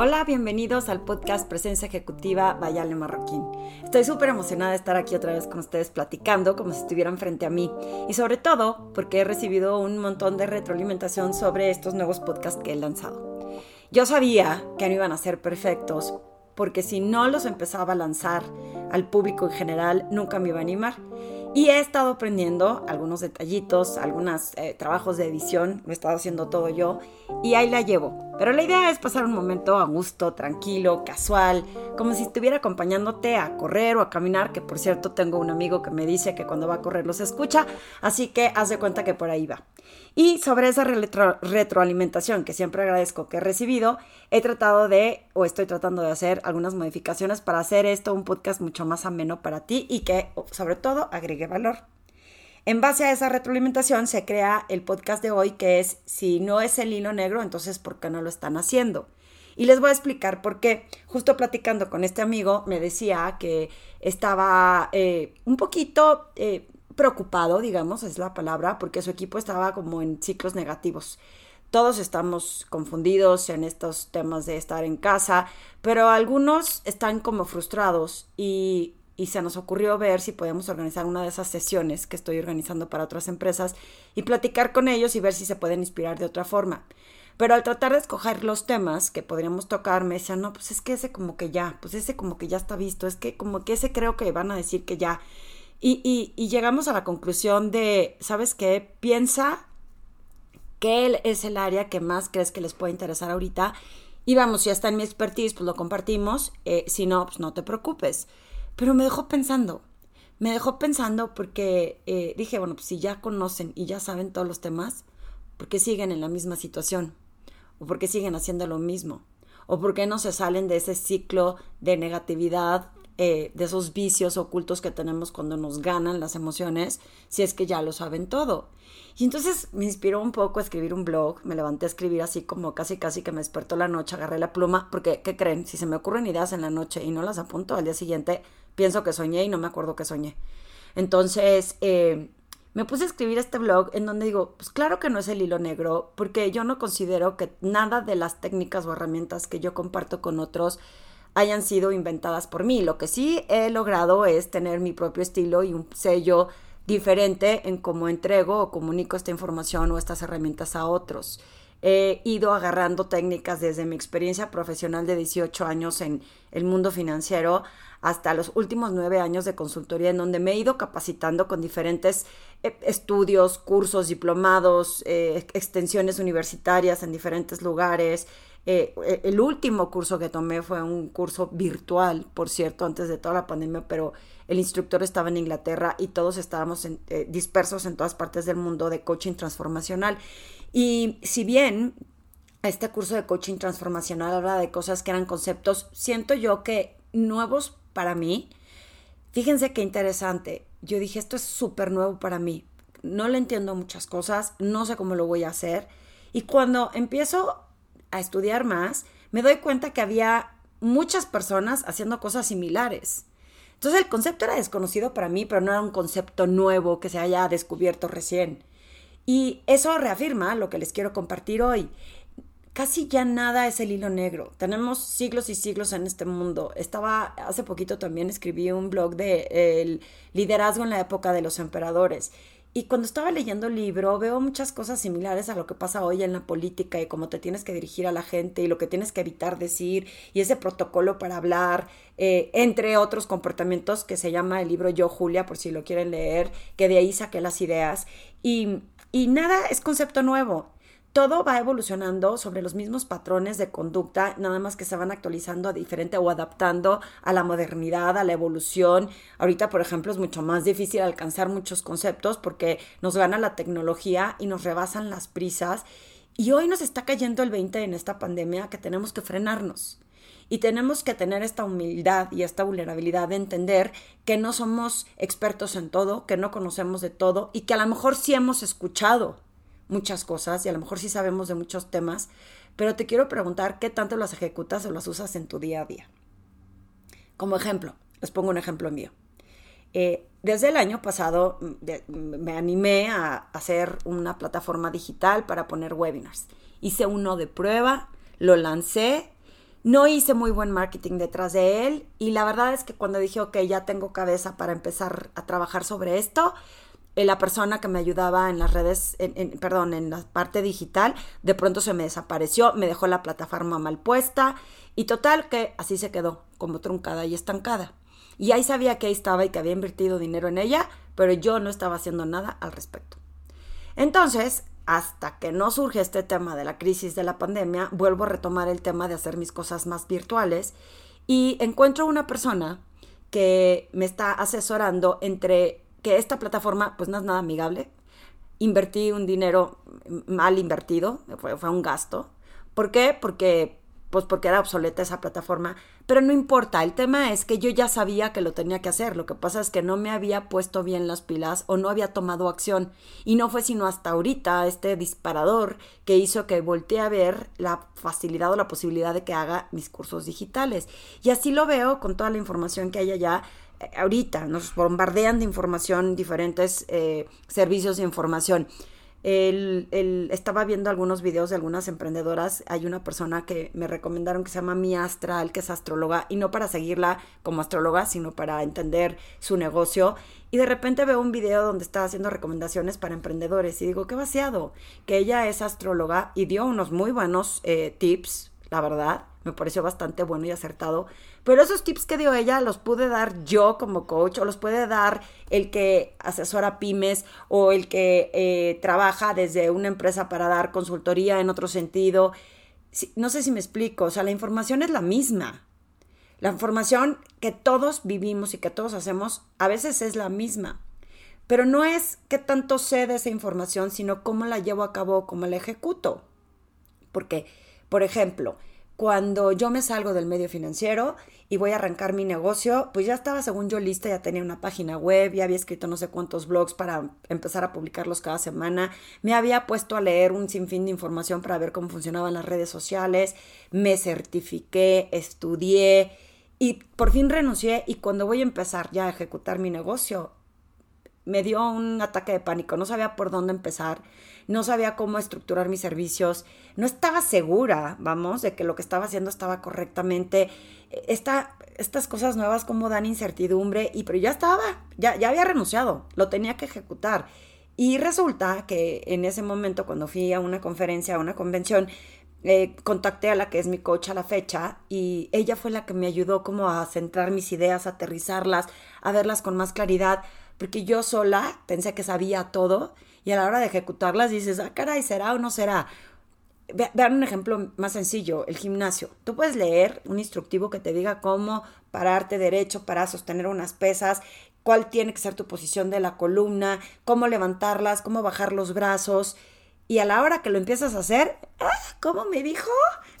Hola, bienvenidos al podcast Presencia Ejecutiva Bayale Marroquín. Estoy súper emocionada de estar aquí otra vez con ustedes platicando como si estuvieran frente a mí y sobre todo porque he recibido un montón de retroalimentación sobre estos nuevos podcasts que he lanzado. Yo sabía que no iban a ser perfectos porque si no los empezaba a lanzar al público en general nunca me iba a animar. Y he estado aprendiendo algunos detallitos, algunos eh, trabajos de edición, lo he estado haciendo todo yo y ahí la llevo. Pero la idea es pasar un momento a gusto, tranquilo, casual, como si estuviera acompañándote a correr o a caminar, que por cierto tengo un amigo que me dice que cuando va a correr los escucha, así que haz de cuenta que por ahí va. Y sobre esa retroalimentación que siempre agradezco que he recibido, he tratado de, o estoy tratando de hacer algunas modificaciones para hacer esto un podcast mucho más ameno para ti y que sobre todo agregue valor. En base a esa retroalimentación se crea el podcast de hoy que es si no es el hilo negro, entonces ¿por qué no lo están haciendo? Y les voy a explicar por qué. Justo platicando con este amigo me decía que estaba eh, un poquito eh, preocupado, digamos, es la palabra, porque su equipo estaba como en ciclos negativos. Todos estamos confundidos en estos temas de estar en casa, pero algunos están como frustrados y y se nos ocurrió ver si podemos organizar una de esas sesiones que estoy organizando para otras empresas y platicar con ellos y ver si se pueden inspirar de otra forma. Pero al tratar de escoger los temas que podríamos tocar, me decían, no, pues es que ese como que ya, pues ese como que ya está visto, es que como que ese creo que van a decir que ya. Y, y, llegamos a la conclusión de, ¿sabes qué? Piensa que es el área que más crees que les puede interesar ahorita. Y vamos, si está en mi expertise, pues lo compartimos. Eh, si no, pues no te preocupes. Pero me dejó pensando, me dejó pensando porque eh, dije, bueno, pues si ya conocen y ya saben todos los temas, ¿por qué siguen en la misma situación? ¿O por qué siguen haciendo lo mismo? ¿O por qué no se salen de ese ciclo de negatividad, eh, de esos vicios ocultos que tenemos cuando nos ganan las emociones, si es que ya lo saben todo? Y entonces me inspiró un poco a escribir un blog, me levanté a escribir así como casi casi que me despertó la noche, agarré la pluma, porque, ¿qué creen? Si se me ocurren ideas en la noche y no las apunto al día siguiente, pienso que soñé y no me acuerdo que soñé. Entonces, eh, me puse a escribir este blog en donde digo, pues claro que no es el hilo negro, porque yo no considero que nada de las técnicas o herramientas que yo comparto con otros hayan sido inventadas por mí. Lo que sí he logrado es tener mi propio estilo y un sello diferente en cómo entrego o comunico esta información o estas herramientas a otros he ido agarrando técnicas desde mi experiencia profesional de 18 años en el mundo financiero hasta los últimos nueve años de consultoría en donde me he ido capacitando con diferentes eh, estudios, cursos, diplomados, eh, extensiones universitarias en diferentes lugares. Eh, el último curso que tomé fue un curso virtual, por cierto, antes de toda la pandemia, pero el instructor estaba en Inglaterra y todos estábamos dispersos en todas partes del mundo de coaching transformacional. Y si bien este curso de coaching transformacional habla de cosas que eran conceptos, siento yo que nuevos para mí, fíjense qué interesante. Yo dije, esto es súper nuevo para mí. No le entiendo muchas cosas, no sé cómo lo voy a hacer. Y cuando empiezo a estudiar más, me doy cuenta que había muchas personas haciendo cosas similares. Entonces el concepto era desconocido para mí, pero no era un concepto nuevo que se haya descubierto recién. Y eso reafirma lo que les quiero compartir hoy. Casi ya nada es el hilo negro. Tenemos siglos y siglos en este mundo. Estaba hace poquito también escribí un blog de liderazgo en la época de los emperadores. Y cuando estaba leyendo el libro veo muchas cosas similares a lo que pasa hoy en la política y cómo te tienes que dirigir a la gente y lo que tienes que evitar decir y ese protocolo para hablar, eh, entre otros comportamientos que se llama el libro Yo Julia, por si lo quieren leer, que de ahí saqué las ideas. Y y nada es concepto nuevo. Todo va evolucionando sobre los mismos patrones de conducta, nada más que se van actualizando a diferente o adaptando a la modernidad, a la evolución. Ahorita, por ejemplo, es mucho más difícil alcanzar muchos conceptos porque nos gana la tecnología y nos rebasan las prisas. Y hoy nos está cayendo el 20 en esta pandemia que tenemos que frenarnos. Y tenemos que tener esta humildad y esta vulnerabilidad de entender que no somos expertos en todo, que no conocemos de todo y que a lo mejor sí hemos escuchado muchas cosas y a lo mejor sí sabemos de muchos temas, pero te quiero preguntar qué tanto las ejecutas o las usas en tu día a día. Como ejemplo, les pongo un ejemplo mío. Eh, desde el año pasado mm, me animé a hacer una plataforma digital para poner webinars. Hice uno de prueba, lo lancé, no hice muy buen marketing detrás de él y la verdad es que cuando dije, ok, ya tengo cabeza para empezar a trabajar sobre esto, eh, la persona que me ayudaba en las redes, en, perdón, en la parte digital, de pronto se me desapareció, me dejó la plataforma mal puesta y total que así se quedó, como truncada y estancada. Y ahí sabía que ahí estaba y que había invertido dinero en ella, pero yo no estaba haciendo nada al respecto. Entonces, hasta que no surge este tema de la crisis de la pandemia, vuelvo a retomar el tema de hacer mis cosas más virtuales y encuentro una persona que me está asesorando entre que esta plataforma pues no es nada amigable. Invertí un dinero mal invertido, fue, fue un gasto. ¿Por qué? Porque pues porque era obsoleta esa plataforma, pero no importa, el tema es que yo ya sabía que lo tenía que hacer, lo que pasa es que no me había puesto bien las pilas o no había tomado acción. Y no fue sino hasta ahorita este disparador que hizo que volteé a ver la facilidad o la posibilidad de que haga mis cursos digitales. Y así lo veo con toda la información que hay allá eh, ahorita, nos bombardean de información diferentes eh, servicios de información. El, estaba viendo algunos videos de algunas emprendedoras. Hay una persona que me recomendaron que se llama Mi Astral, que es astróloga, y no para seguirla como astróloga, sino para entender su negocio. Y de repente veo un video donde está haciendo recomendaciones para emprendedores y digo, qué vaciado, que ella es astróloga y dio unos muy buenos eh, tips, la verdad, me pareció bastante bueno y acertado. Pero esos tips que dio ella los pude dar yo como coach o los puede dar el que asesora pymes o el que eh, trabaja desde una empresa para dar consultoría en otro sentido. no sé si me explico, o sea, la información es la misma. La información que todos vivimos y que todos hacemos a veces es la misma. Pero no es qué tanto sé de esa información, sino cómo la llevo a cabo, cómo la ejecuto. Porque, por ejemplo, cuando yo me salgo del medio financiero y voy a arrancar mi negocio, pues ya estaba según yo lista, ya tenía una página web, ya había escrito no sé cuántos blogs para empezar a publicarlos cada semana, me había puesto a leer un sinfín de información para ver cómo funcionaban las redes sociales, me certifiqué, estudié y por fin renuncié y cuando voy a empezar ya a ejecutar mi negocio, me dio un ataque de pánico, no sabía por dónde empezar, no sabía cómo estructurar mis servicios, no estaba segura, vamos, de que lo que estaba haciendo estaba correctamente. Esta, estas cosas nuevas como dan incertidumbre, y pero ya estaba, ya, ya había renunciado, lo tenía que ejecutar. Y resulta que en ese momento, cuando fui a una conferencia, a una convención, eh, contacté a la que es mi coach a la fecha y ella fue la que me ayudó como a centrar mis ideas, a aterrizarlas, a verlas con más claridad, porque yo sola pensé que sabía todo y a la hora de ejecutarlas dices, ah, caray, ¿será o no será? Vean un ejemplo más sencillo, el gimnasio. Tú puedes leer un instructivo que te diga cómo pararte derecho para sostener unas pesas, cuál tiene que ser tu posición de la columna, cómo levantarlas, cómo bajar los brazos. Y a la hora que lo empiezas a hacer, ¡ah! ¿cómo me dijo?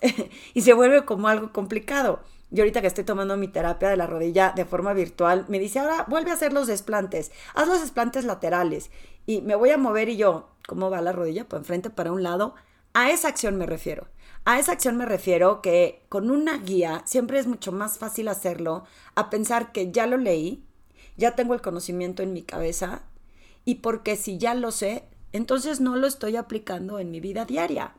y se vuelve como algo complicado. Yo ahorita que estoy tomando mi terapia de la rodilla de forma virtual, me dice, ahora vuelve a hacer los desplantes, haz los desplantes laterales y me voy a mover y yo, ¿cómo va la rodilla? Pues enfrente para un lado. A esa acción me refiero. A esa acción me refiero que con una guía siempre es mucho más fácil hacerlo a pensar que ya lo leí, ya tengo el conocimiento en mi cabeza y porque si ya lo sé, entonces no lo estoy aplicando en mi vida diaria.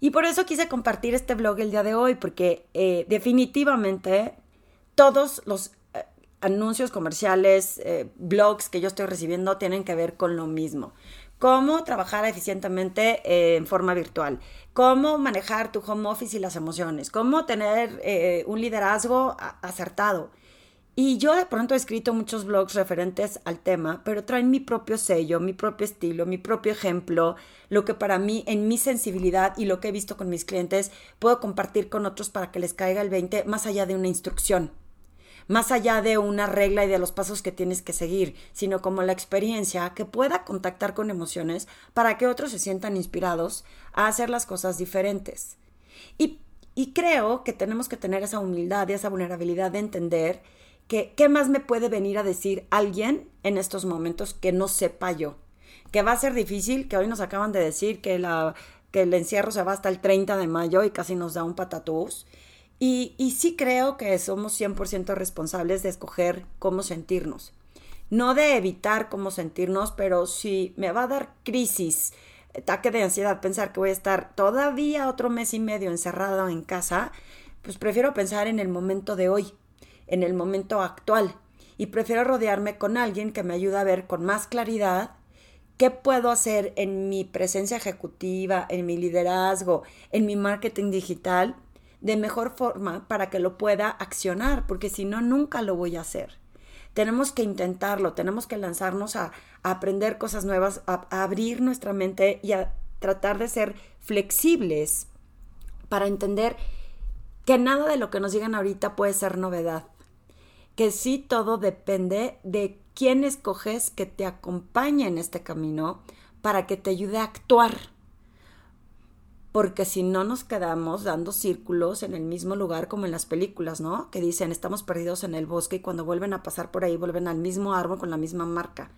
Y por eso quise compartir este blog el día de hoy, porque eh, definitivamente todos los eh, anuncios comerciales, eh, blogs que yo estoy recibiendo tienen que ver con lo mismo. Cómo trabajar eficientemente en forma virtual, cómo manejar tu home office y las emociones, cómo tener un liderazgo acertado. Y yo de pronto he escrito muchos blogs referentes al tema, pero traen mi propio sello, mi propio estilo, mi propio ejemplo, lo que para mí, en mi sensibilidad y lo que he visto con mis clientes, puedo compartir con otros para que les caiga el 20 más allá de una instrucción, más allá de una regla y de los pasos que tienes que seguir, sino como la experiencia que pueda contactar con emociones para que otros se sientan inspirados a hacer las cosas diferentes. Y, y creo que tenemos que tener esa humildad y esa vulnerabilidad de entender que qué más me puede venir a decir alguien en estos momentos que no sepa yo. Que va a ser difícil, que hoy nos acaban de decir que, la, que el encierro se va hasta el 30 de mayo y casi nos da un patatús. Y, y sí creo que somos 100% responsables de escoger cómo sentirnos. No de evitar cómo sentirnos, pero si me va a dar crisis ataque de ansiedad pensar que voy a estar todavía otro mes y medio encerrado en casa, pues prefiero pensar en el momento de hoy, en el momento actual. Y prefiero rodearme con alguien que me ayude a ver con más claridad qué puedo hacer en mi presencia ejecutiva, en mi liderazgo, en mi marketing digital de mejor forma para que lo pueda accionar, porque si no, nunca lo voy a hacer. Tenemos que intentarlo, tenemos que lanzarnos a, aprender cosas nuevas, a, a abrir nuestra mente y a tratar de ser flexibles para entender que nada de lo que nos digan ahorita puede ser novedad, que sí todo depende de quién escoges que te acompañe en este camino para que te ayude a actuar porque si no nos quedamos dando círculos en el mismo lugar como en las películas, ¿no? Que dicen, estamos perdidos en el bosque y cuando vuelven a pasar por ahí vuelven al mismo árbol con la misma marca.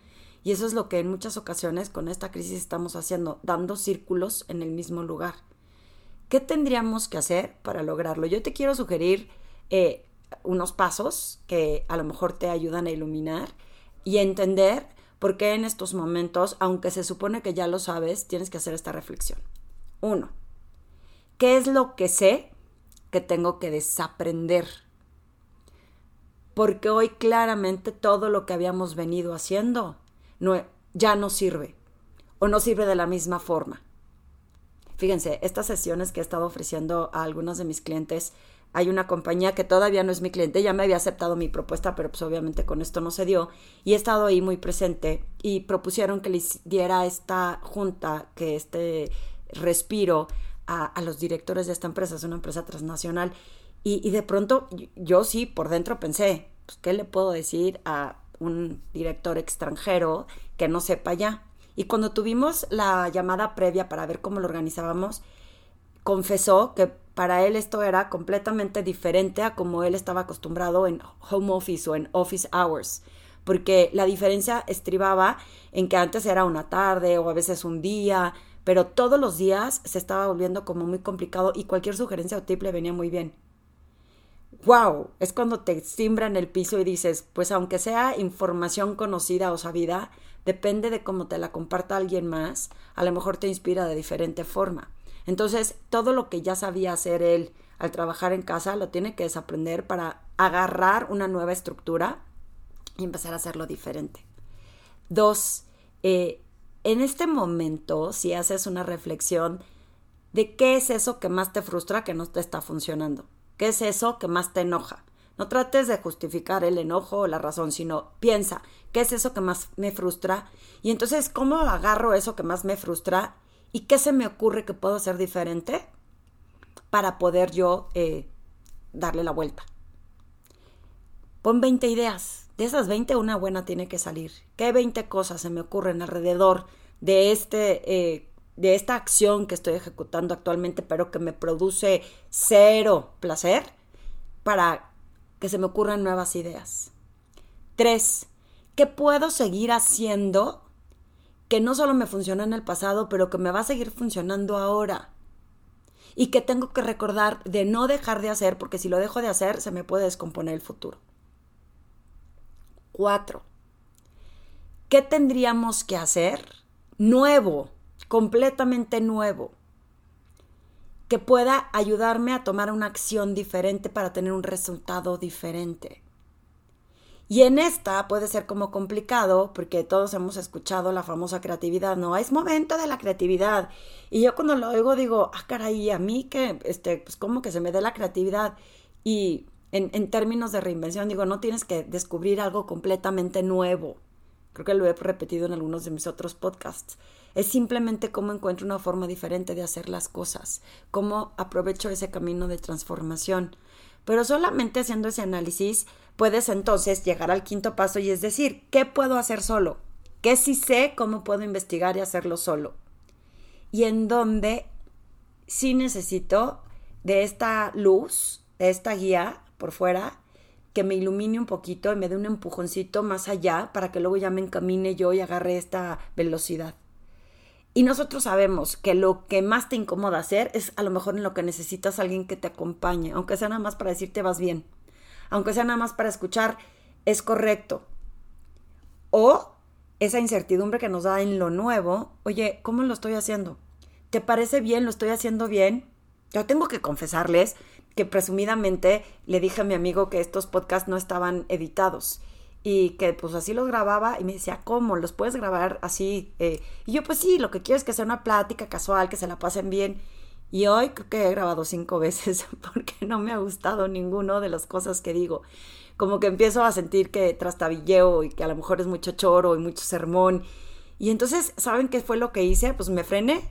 Y eso es lo que en muchas ocasiones con esta crisis estamos haciendo, dando círculos en el mismo lugar. ¿Qué tendríamos que hacer para lograrlo? Yo te quiero sugerir eh, unos pasos que a lo mejor te ayudan a iluminar y entender por qué en estos momentos, aunque se supone que ya lo sabes, tienes que hacer esta reflexión. Uno, ¿Qué es lo que sé que tengo que desaprender? Porque hoy claramente todo lo que habíamos venido haciendo no, ya no sirve o no sirve de la misma forma. Fíjense, estas sesiones que he estado ofreciendo a algunos de mis clientes, hay una compañía que todavía no es mi cliente, ya me había aceptado mi propuesta, pero pues obviamente con esto no se dio, y he estado ahí muy presente y propusieron que les diera esta junta, que este respiro a, los directores de esta empresa, es una empresa transnacional, y, de pronto yo sí por dentro pensé, pues, ¿qué le puedo decir a un director extranjero que no sepa ya? Y cuando tuvimos la llamada previa para ver cómo lo organizábamos, confesó que para él esto era completamente diferente a como él estaba acostumbrado en home office o en office hours, porque la diferencia estribaba en que antes era una tarde o a veces un día, pero todos los días se estaba volviendo como muy complicado y cualquier sugerencia o tip le venía muy bien. ¡Wow! Es cuando te simbra en el piso y dices, pues aunque sea información conocida o sabida, depende de cómo te la comparta alguien más, a lo mejor te inspira de diferente forma. Entonces, todo lo que ya sabía hacer él al trabajar en casa lo tiene que desaprender para agarrar una nueva estructura y empezar a hacerlo diferente. Dos, eh, en este momento, si haces una reflexión de qué es eso que más te frustra que no te está funcionando, qué es eso que más te enoja. No trates de justificar el enojo o la razón, sino piensa, ¿qué es eso que más me frustra? Y entonces, ¿cómo agarro eso que más me frustra? ¿Y qué se me ocurre que puedo hacer diferente para poder yo eh, darle la vuelta? Pon 20 ideas, de esas 20, una buena tiene que salir. ¿Qué 20 cosas se me ocurren alrededor de, este, eh, de esta acción que estoy ejecutando actualmente, pero que me produce cero placer? Para que se me ocurran nuevas ideas. Tres, ¿qué puedo seguir haciendo que no solo me funciona en el pasado, pero que me va a seguir funcionando ahora? Y que tengo que recordar de no dejar de hacer, porque si lo dejo de hacer, se me puede descomponer el futuro. Cuatro. ¿Qué tendríamos que hacer? Nuevo, completamente nuevo, que pueda ayudarme a tomar una acción diferente para tener un resultado diferente. Y en esta puede ser como complicado, porque todos hemos escuchado la famosa creatividad, no, es momento de la creatividad. Y yo cuando lo oigo digo, ah, caray, a mí que, este, pues como que se me dé la creatividad. Y en, términos de reinvención, digo, no tienes que descubrir algo completamente nuevo. Creo que lo he repetido en algunos de mis otros podcasts. Es simplemente cómo encuentro una forma diferente de hacer las cosas, cómo aprovecho ese camino de transformación. Pero solamente haciendo ese análisis puedes entonces llegar al quinto paso y es decir, ¿qué puedo hacer solo? ¿Qué sí sé? ¿Cómo puedo investigar y hacerlo solo? Y en dónde sí necesito de esta luz, de esta guía, por fuera, que me ilumine un poquito y me dé un empujoncito más allá para que luego ya me encamine yo y agarre esta velocidad. Y nosotros sabemos que lo que más te incomoda hacer es a lo mejor en lo que necesitas alguien que te acompañe, aunque sea nada más para decirte vas bien, aunque sea nada más para escuchar es correcto. O esa incertidumbre que nos da en lo nuevo, oye, ¿cómo lo estoy haciendo? ¿Te parece bien? ¿Lo estoy haciendo bien? Yo tengo que confesarles que presumidamente le dije a mi amigo que estos podcasts no estaban editados y que pues así los grababa y me decía, ¿cómo? ¿Los puedes grabar así? Eh, y yo pues sí, lo que quiero es que sea una plática casual, que se la pasen bien. Y hoy creo que he grabado cinco veces porque no me ha gustado ninguno de las cosas que digo. Como que empiezo a sentir que trastabilleo y que a lo mejor es mucho choro y mucho sermón. Y entonces, ¿saben qué fue lo que hice? Pues me frené.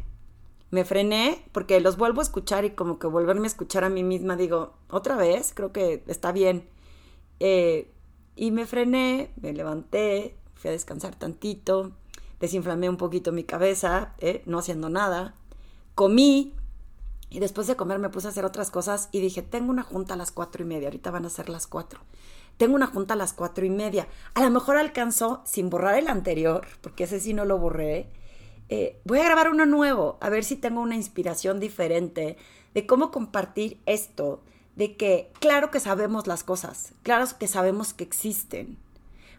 Me frené porque los vuelvo a escuchar y como que volverme a escuchar a mí misma digo, otra vez, creo que está bien. Eh, y me frené, me levanté, fui a descansar tantito, desinflamé un poquito mi cabeza, eh, no haciendo nada. Comí, y después de comer me puse a hacer otras cosas y dije, tengo una junta a las cuatro y media, ahorita van a ser las cuatro. Tengo una junta a las cuatro y media. A lo mejor alcanzó, sin borrar el anterior, porque ese sí no lo borré, eh, voy a grabar uno nuevo, a ver si tengo una inspiración diferente de cómo compartir esto, de que claro que sabemos las cosas, claro que sabemos que existen,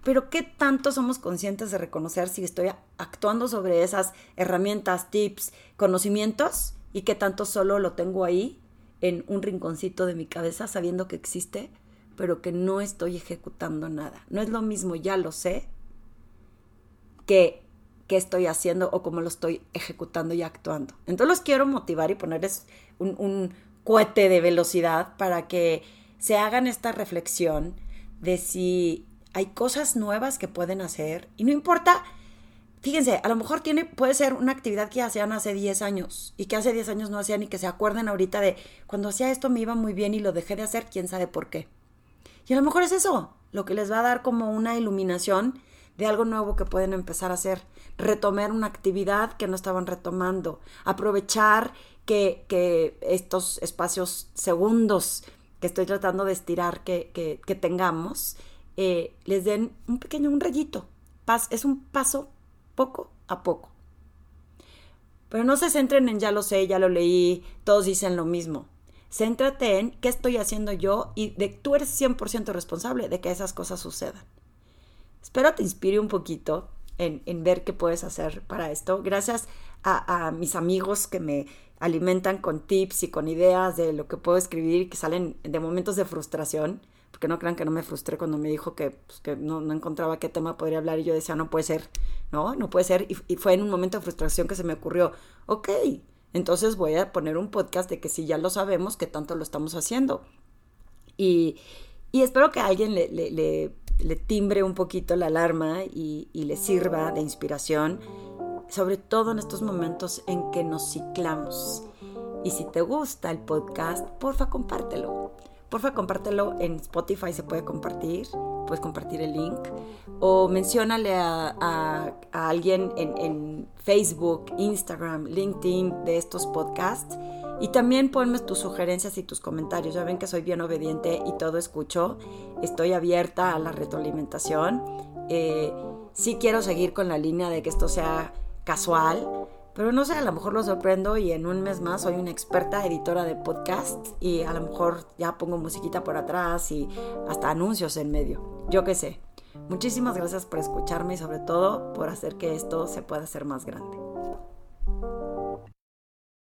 pero ¿qué tanto somos conscientes de reconocer si estoy actuando sobre esas herramientas, tips, conocimientos? Y qué tanto solo lo tengo ahí en un rinconcito de mi cabeza sabiendo que existe, pero que no estoy ejecutando nada. No es lo mismo, ya lo sé, que qué estoy haciendo o cómo lo estoy ejecutando y actuando. Entonces los quiero motivar y ponerles un, un cohete de velocidad para que se hagan esta reflexión de si hay cosas nuevas que pueden hacer y no importa fíjense, a lo mejor tiene, puede ser una actividad que hacían hace 10 años y que hace 10 años no hacían y que se acuerden ahorita de cuando hacía esto me iba muy bien y lo dejé de hacer, quién sabe por qué. Y a lo mejor es eso, lo que les va a dar como una iluminación de algo nuevo que pueden empezar a hacer, retomar una actividad que no estaban retomando, aprovechar que, que estos espacios segundos que estoy tratando de estirar que, que, tengamos, eh, les den un pequeño, un rayito. es un paso poco a poco. Pero no se centren en ya lo sé, ya lo leí, todos dicen lo mismo. Céntrate en qué estoy haciendo yo y de tú eres 100% responsable de que esas cosas sucedan. Espero te inspire un poquito en, ver qué puedes hacer para esto. Gracias a, mis amigos que me alimentan con tips y con ideas de lo que puedo escribir que salen de momentos de frustración porque no crean que no me frustré cuando me dijo que, pues, que no, no, encontraba qué tema podría hablar y yo decía, no puede ser, no, no puede ser. Y, fue en un momento de frustración que se me ocurrió, ok, entonces voy a poner un podcast de que si ya lo sabemos, que tanto lo estamos haciendo. Y, y espero que alguien le, le, le, timbre un poquito la alarma y, y le sirva de inspiración, sobre todo en estos momentos en que nos ciclamos. Y si te gusta el podcast, porfa, compártelo porfa compártelo en Spotify, se puede compartir, puedes compartir el link, o menciónale a, alguien en, en, Facebook, Instagram, LinkedIn de estos podcasts. Y también ponme tus sugerencias y tus comentarios. Ya ven que soy bien obediente y todo escucho. Estoy abierta a la retroalimentación. Eh, sí quiero seguir con la línea de que esto sea casual pero no sé, a lo mejor lo sorprendo y en un mes más soy una experta editora de podcast y a lo mejor ya pongo musiquita por atrás y hasta anuncios en medio. Yo qué sé. Muchísimas gracias por escucharme y sobre todo por hacer que esto se pueda hacer más grande.